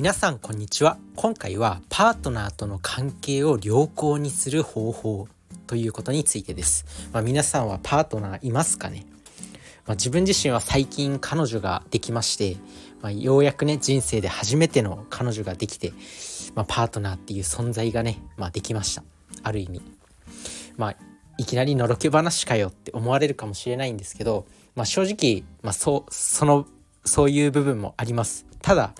皆さんこんにちは。今回はパートナーとの関係を良好にする方法ということについてです、まあ、皆さんはパートナーいますかね、まあ、自分自身は最近彼女ができまして、まあ、ようやくね人生で初めての彼女ができて、まパートナーっていう存在がね、まできました。ある意味。まあいきなりのろけ話かよって思われるかもしれないんですけど、ま正直、まそうそのそういう部分もあります。ただ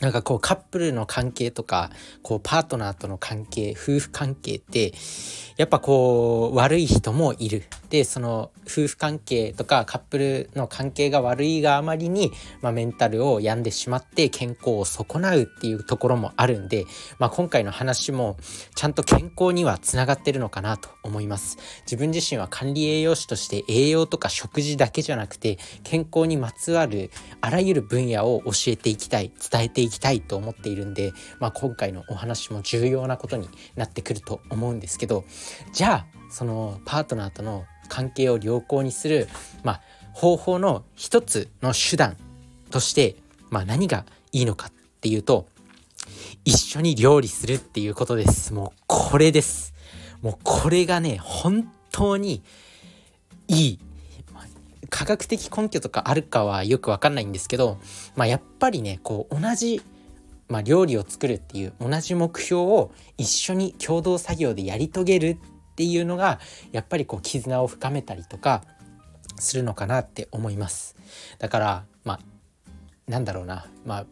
なんかこうカップルの関係とかこうパートナーとの関係夫婦関係ってやっぱこう悪い人もいる。でその夫婦関係とかカップルの関係が悪いがあまりに、まあ、メンタルを病んでしまって健康を損なうっていうところもあるんで、まあ、今回の話もちゃんと健康にはつながってるのかなと思います。自分自身は管理栄養士として栄養とか食事だけじゃなくて健康にまつわるあらゆる分野を教えていきたい伝えていきたいきたいと思っているんで、まあ、今回のお話も重要なことになってくると思うんですけどじゃあそのパートナーとの関係を良好にする、まあ、方法の一つの手段として、まあ、何がいいのかっていうと一緒に料理するっていうことです。もうこれです。もうこれがね本当にいい科学的根拠とかあるかはよくわかんないんですけど、まあ、やっぱりねこう同じ、まあ、料理を作るっていう同じ目標を一緒に共同作業でやり遂げるっていうのがやっぱりこう絆を深めたりとかするのかなって思います。だからまあなんだろうなまあ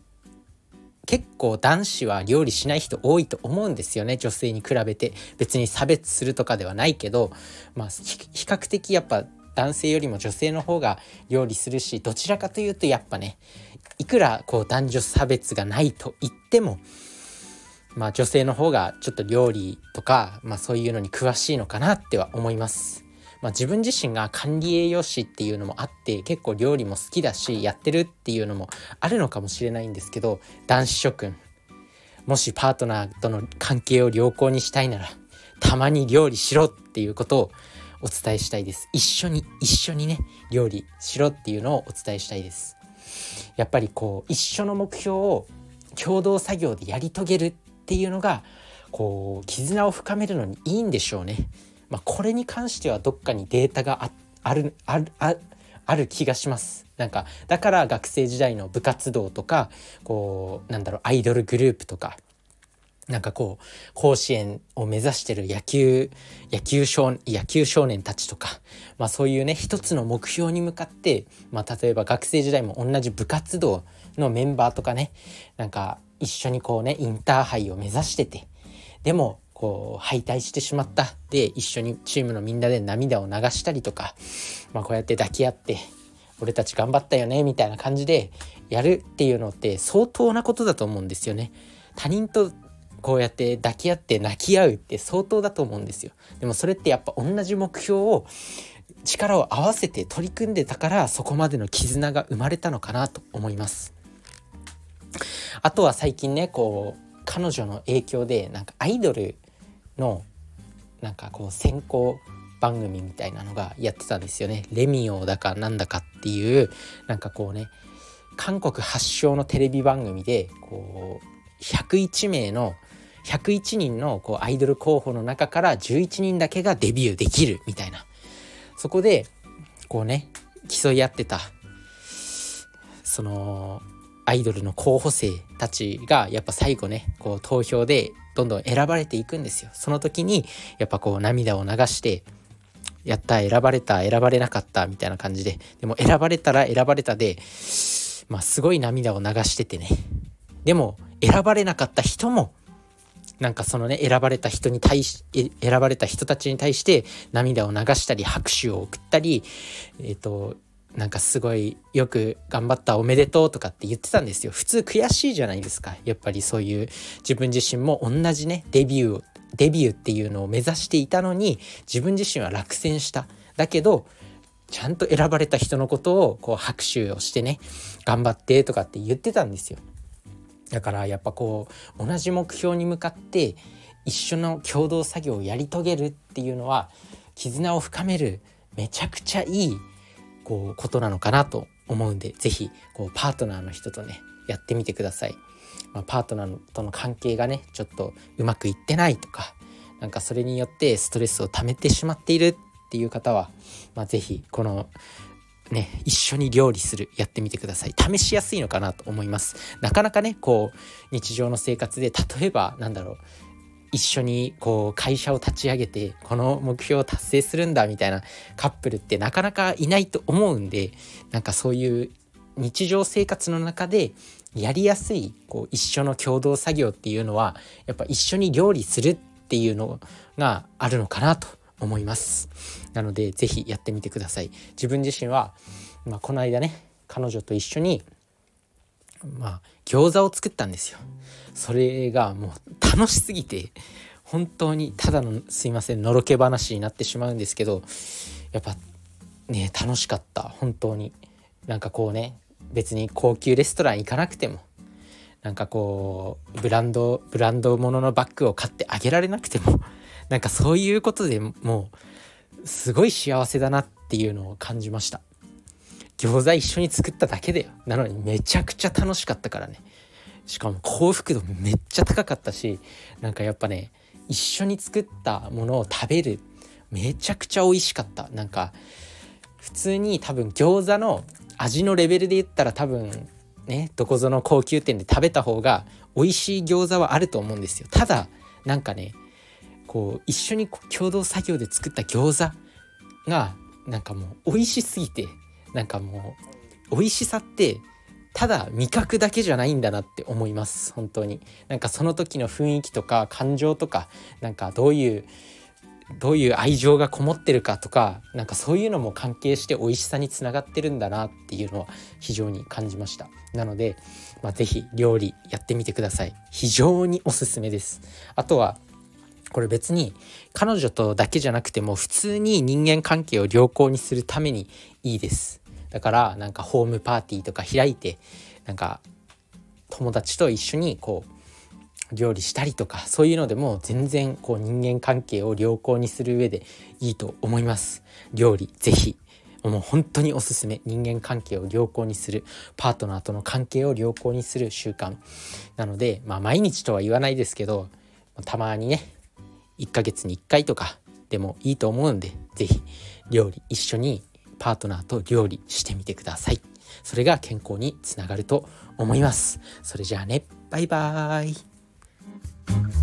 結構男子は料理しない人多いと思うんですよね女性に比べて。別に差別するとかではないけどまあ比較的やっぱ男性よりも女性の方が料理するしどちらかというとやっぱねいくらこう男女差別がないと言ってもまあ女性の方がちょっと料理とか、まあそういうのに詳しいのかなっては思います。まあ自分自身が管理栄養士っていうのもあって結構料理も好きだしやってるっていうのもあるのかもしれないんですけど男子諸君もしパートナーとの関係を良好にしたいならたまに料理しろっていうことをお伝えしたいです。一緒に一緒にね料理しろっていうのをお伝えしたいです。やっぱりこう一緒の目標を共同作業でやり遂げるっていうのがこう絆を深めるのにいいんでしょうね。まあ、これに関してはどっかにデータがあるあるある気がします。なんかだから学生時代の部活動とかこうなんだろうアイドルグループとかなんかこう甲子園を目指してる野球野球少野球少年たちとか、まあ、そういうね一つの目標に向かって、まあ、例えば学生時代も同じ部活動のメンバーとかねなんか一緒にこうねインターハイを目指しててでもこう敗退してしまったで一緒にチームのみんなで涙を流したりとか、まあ、こうやって抱き合って俺たち頑張ったよねみたいな感じでやるっていうのって相当なことだと思うんですよね。他人とこうやって抱き合って泣き合うって相当だと思うんですよ。でもそれってやっぱ同じ目標を力を合わせて取り組んでたからそこまでの絆が生まれたのかなと思います。あとは最近ねこう彼女の影響でなんかアイドルのなんかこう選考番組みたいなのがやってたんですよね。レミオだかなんだかっていうなんかこうね韓国発祥のテレビ番組でこう101名の101人のこうアイドル候補の中から11人だけがデビューできるみたいな。そこでこうね競い合ってたそのアイドルの候補生たちがやっぱ最後ねこう投票でどんどん選ばれていくんですよ。その時にやっぱこう涙を流してやった選ばれた選ばれなかったみたいな感じで。でも選ばれたら選ばれたでまあすごい涙を流しててね。でも選ばれなかった人もなんかそのね選ばれた人に対し選ばれた人たちに対して涙を流したり拍手を送ったりえっ、ー、となんかすごいよく頑張ったおめでとうとかって言ってたんですよ。普通悔しいじゃないですか。やっぱりそういう自分自身も同じねデビューデビューっていうのを目指していたのに自分自身は落選した。だけどちゃんと選ばれた人のことをこう拍手をしてね頑張ってとかって言ってたんですよ。だからやっぱこう同じ目標に向かって一緒の共同作業をやり遂げるっていうのは絆を深めるめちゃくちゃいいこうことなのかなと思うんで是非パートナーの人とねやってみてください。まあ、パートナーとの関係がねちょっとうまくいってないとかなんかそれによってストレスを溜めてしまっているっていう方は、まあ、是非このね、一緒に料理するやってみてください。試しやすいのかなと思います。なかなかねこう日常の生活で例えばなんだろう一緒にこう会社を立ち上げてこの目標を達成するんだみたいなカップルってなかなかいないと思うんでなんかそういう日常生活の中でやりやすいこう一緒の共同作業っていうのはやっぱ一緒に料理するっていうのがあるのかなと思います。なので是非やってみてください。自分自身は、まあ、この間ね彼女と一緒にまあ餃子を作ったんですよ。それがもう楽しすぎて本当にただのすいませんのろけ話になってしまうんですけどやっぱね楽しかった。本当に。なんかこうね別に高級レストラン行かなくてもなんかこうブランドブランドもののバッグを買ってあげられなくてもなんかそういうことでもうすごい幸せだなっていうのを感じました。餃子一緒に作っただけだよ。なのにめちゃくちゃ楽しかったからね。しかも幸福度めっちゃ高かったしなんかやっぱね一緒に作ったものを食べる。めちゃくちゃ美味しかった。なんか普通に多分餃子の味のレベルで言ったら多分ねどこぞの高級店で食べた方が美味しい餃子はあると思うんですよ。ただなんかねこう一緒に共同作業で作った餃子がなんかもう美味しすぎてなんかもう美味しさってただ味覚だけじゃないんだなって思います本当に。なんかその時の雰囲気とか感情とかなんかどういうどういう愛情がこもってるかとかなんかそういうのも関係して美味しさにつながってるんだなっていうのは非常に感じました。なので、まあ、是非料理やってみてください。非常におすすめです。あとはこれ別に彼女とだけじゃなくても普通に人間関係を良好にするためにいいです。だからなんかホームパーティーとか開いてなんか友達と一緒にこう料理したりとかそういうのでも全然こう人間関係を良好にする上でいいと思います。料理ぜひ。もう本当におすすめ。人間関係を良好にするパートナーとの関係を良好にする習慣。なのでまあ毎日とは言わないですけどたまにね1ヶ月に1回とかでもいいと思うんで是非料理一緒にパートナーと料理してみてください。それが健康につながると思います。それじゃあね。バイバーイ。